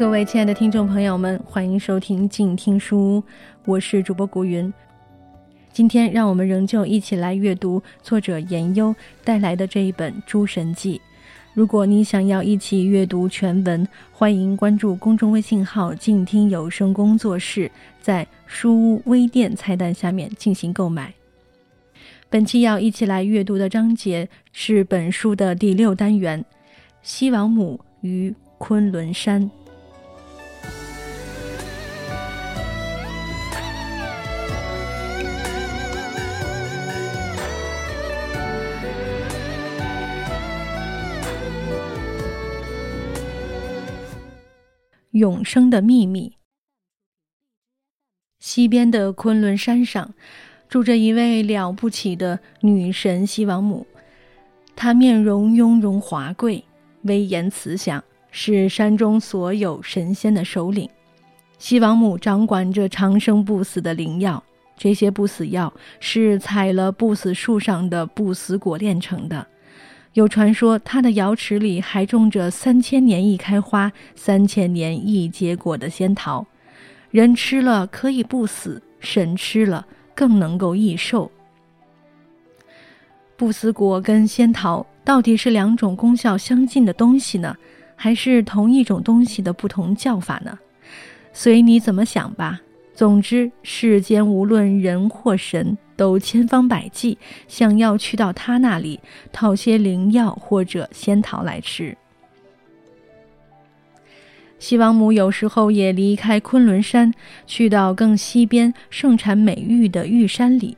各位亲爱的听众朋友们，欢迎收听静听书屋，我是主播古云。今天让我们仍旧一起来阅读作者严优带来的这一本《诸神记》。如果你想要一起阅读全文，欢迎关注公众微信号“静听有声工作室”，在书屋微店菜单下面进行购买。本期要一起来阅读的章节是本书的第六单元——西王母与昆仑山。永生的秘密。西边的昆仑山上，住着一位了不起的女神西王母。她面容雍容华贵，威严慈祥，是山中所有神仙的首领。西王母掌管着长生不死的灵药，这些不死药是采了不死树上的不死果炼成的。有传说，他的瑶池里还种着三千年一开花、三千年一结果的仙桃，人吃了可以不死，神吃了更能够益寿。不死果跟仙桃到底是两种功效相近的东西呢，还是同一种东西的不同叫法呢？随你怎么想吧。总之，世间无论人或神。都千方百计想要去到他那里讨些灵药或者仙桃来吃。西王母有时候也离开昆仑山，去到更西边盛产美玉的玉山里，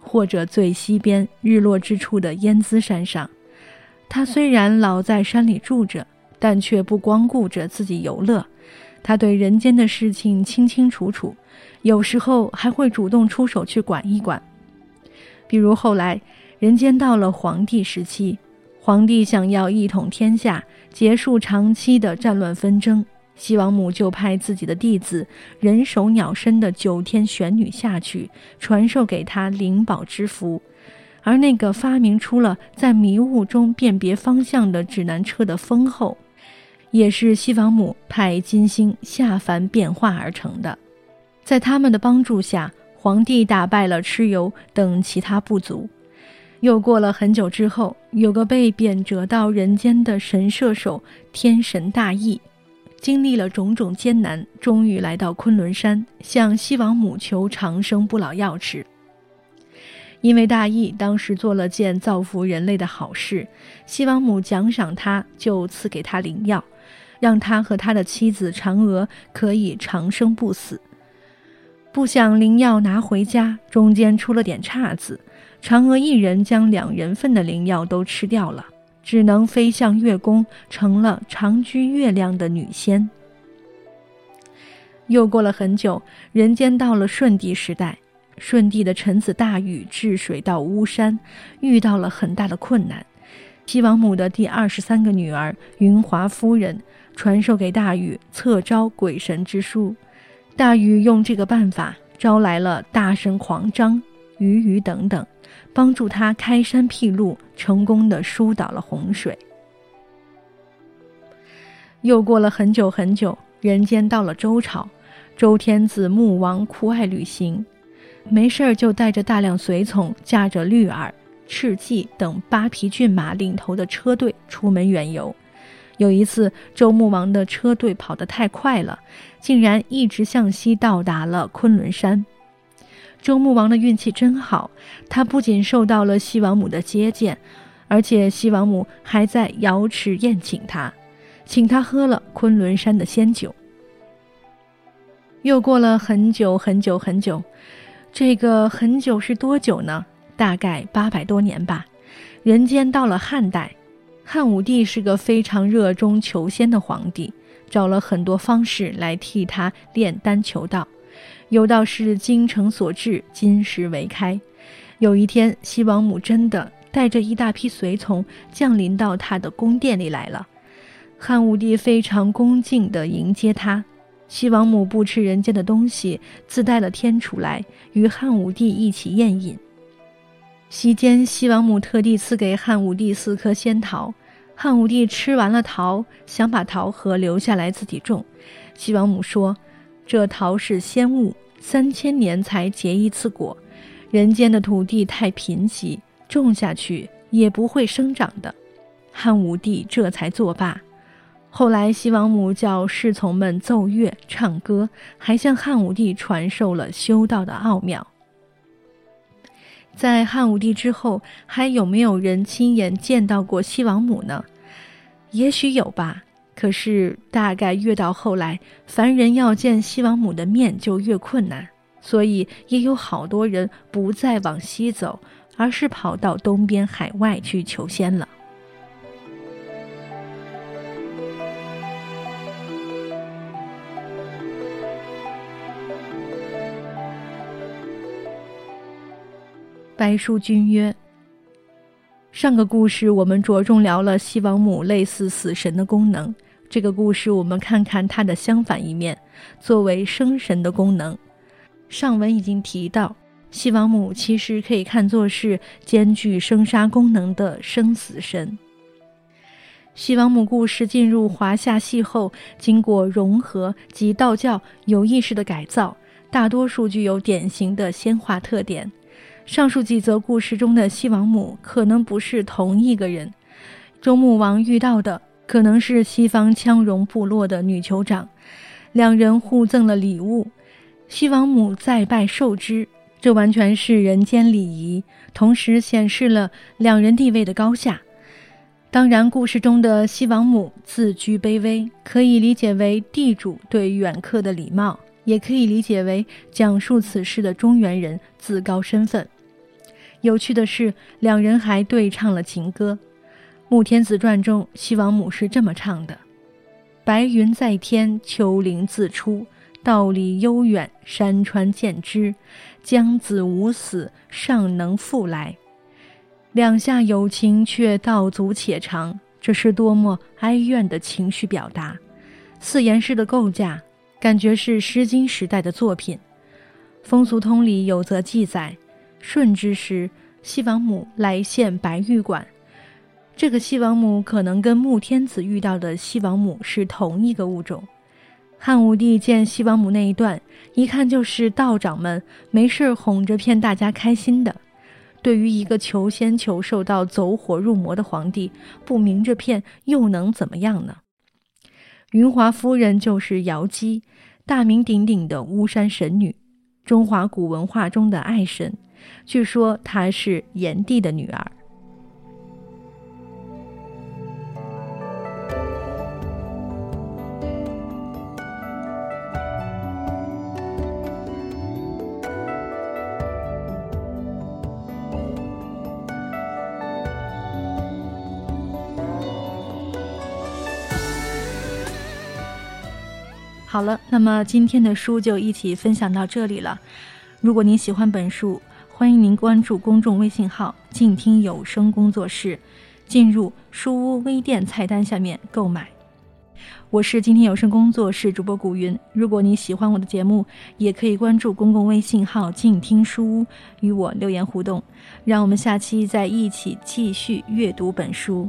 或者最西边日落之处的烟姿山上。她虽然老在山里住着，但却不光顾着自己游乐，他对人间的事情清清楚楚，有时候还会主动出手去管一管。比如后来，人间到了皇帝时期，皇帝想要一统天下，结束长期的战乱纷争，西王母就派自己的弟子人首鸟身的九天玄女下去，传授给他灵宝之符。而那个发明出了在迷雾中辨别方向的指南车的封后，也是西王母派金星下凡变化而成的。在他们的帮助下。皇帝打败了蚩尤等其他部族，又过了很久之后，有个被贬谪到人间的神射手天神大义，经历了种种艰难，终于来到昆仑山，向西王母求长生不老药吃。因为大义当时做了件造福人类的好事，西王母奖赏他，就赐给他灵药，让他和他的妻子嫦娥可以长生不死。不想灵药拿回家，中间出了点岔子，嫦娥一人将两人份的灵药都吃掉了，只能飞向月宫，成了长居月亮的女仙。又过了很久，人间到了舜帝时代，舜帝的臣子大禹治水到巫山，遇到了很大的困难。西王母的第二十三个女儿云华夫人传授给大禹测招鬼神之术。大禹用这个办法招来了大神狂张、鱼鱼等等，帮助他开山辟路，成功的疏导了洪水。又过了很久很久，人间到了周朝，周天子穆王酷爱旅行，没事儿就带着大量随从，驾着绿耳、赤骥等八匹骏马领头的车队出门远游。有一次，周穆王的车队跑得太快了，竟然一直向西到达了昆仑山。周穆王的运气真好，他不仅受到了西王母的接见，而且西王母还在瑶池宴请他，请他喝了昆仑山的仙酒。又过了很久很久很久，这个很久是多久呢？大概八百多年吧。人间到了汉代。汉武帝是个非常热衷求仙的皇帝，找了很多方式来替他炼丹求道。有道是精诚所至，金石为开。有一天，西王母真的带着一大批随从降临到他的宫殿里来了。汉武帝非常恭敬地迎接他。西王母不吃人间的东西，自带了天厨来与汉武帝一起宴饮。席间，西王母特地赐给汉武帝四颗仙桃，汉武帝吃完了桃，想把桃核留下来自己种。西王母说：“这桃是仙物，三千年才结一次果，人间的土地太贫瘠，种下去也不会生长的。”汉武帝这才作罢。后来，西王母叫侍从们奏乐唱歌，还向汉武帝传授了修道的奥妙。在汉武帝之后，还有没有人亲眼见到过西王母呢？也许有吧。可是，大概越到后来，凡人要见西王母的面就越困难，所以也有好多人不再往西走，而是跑到东边海外去求仙了。白书君曰：“上个故事我们着重聊了西王母类似死神的功能，这个故事我们看看它的相反一面，作为生神的功能。上文已经提到，西王母其实可以看作是兼具生杀功能的生死神。西王母故事进入华夏系后，经过融合及道教有意识的改造，大多数具有典型的仙化特点。”上述几则故事中的西王母可能不是同一个人，周穆王遇到的可能是西方羌戎部落的女酋长，两人互赠了礼物，西王母再拜受之，这完全是人间礼仪，同时显示了两人地位的高下。当然，故事中的西王母自居卑微，可以理解为地主对远客的礼貌，也可以理解为讲述此事的中原人自高身份。有趣的是，两人还对唱了情歌。《穆天子传》中，西王母是这么唱的：“白云在天，丘陵自出，道理悠远，山川见之。将子无死，尚能复来。”两下有情却道阻且长，这是多么哀怨的情绪表达！四言诗的构架，感觉是《诗经》时代的作品。《风俗通》里有则记载。舜之时，西王母来献白玉馆。这个西王母可能跟穆天子遇到的西王母是同一个物种。汉武帝见西王母那一段，一看就是道长们没事哄着骗大家开心的。对于一个求仙求寿到走火入魔的皇帝，不明着骗又能怎么样呢？云华夫人就是瑶姬，大名鼎鼎的巫山神女，中华古文化中的爱神。据说她是炎帝的女儿。好了，那么今天的书就一起分享到这里了。如果您喜欢本书，欢迎您关注公众微信号“静听有声工作室”，进入书屋微店菜单下面购买。我是今天有声工作室主播古云。如果你喜欢我的节目，也可以关注公共微信号“静听书屋”与我留言互动。让我们下期再一起继续阅读本书。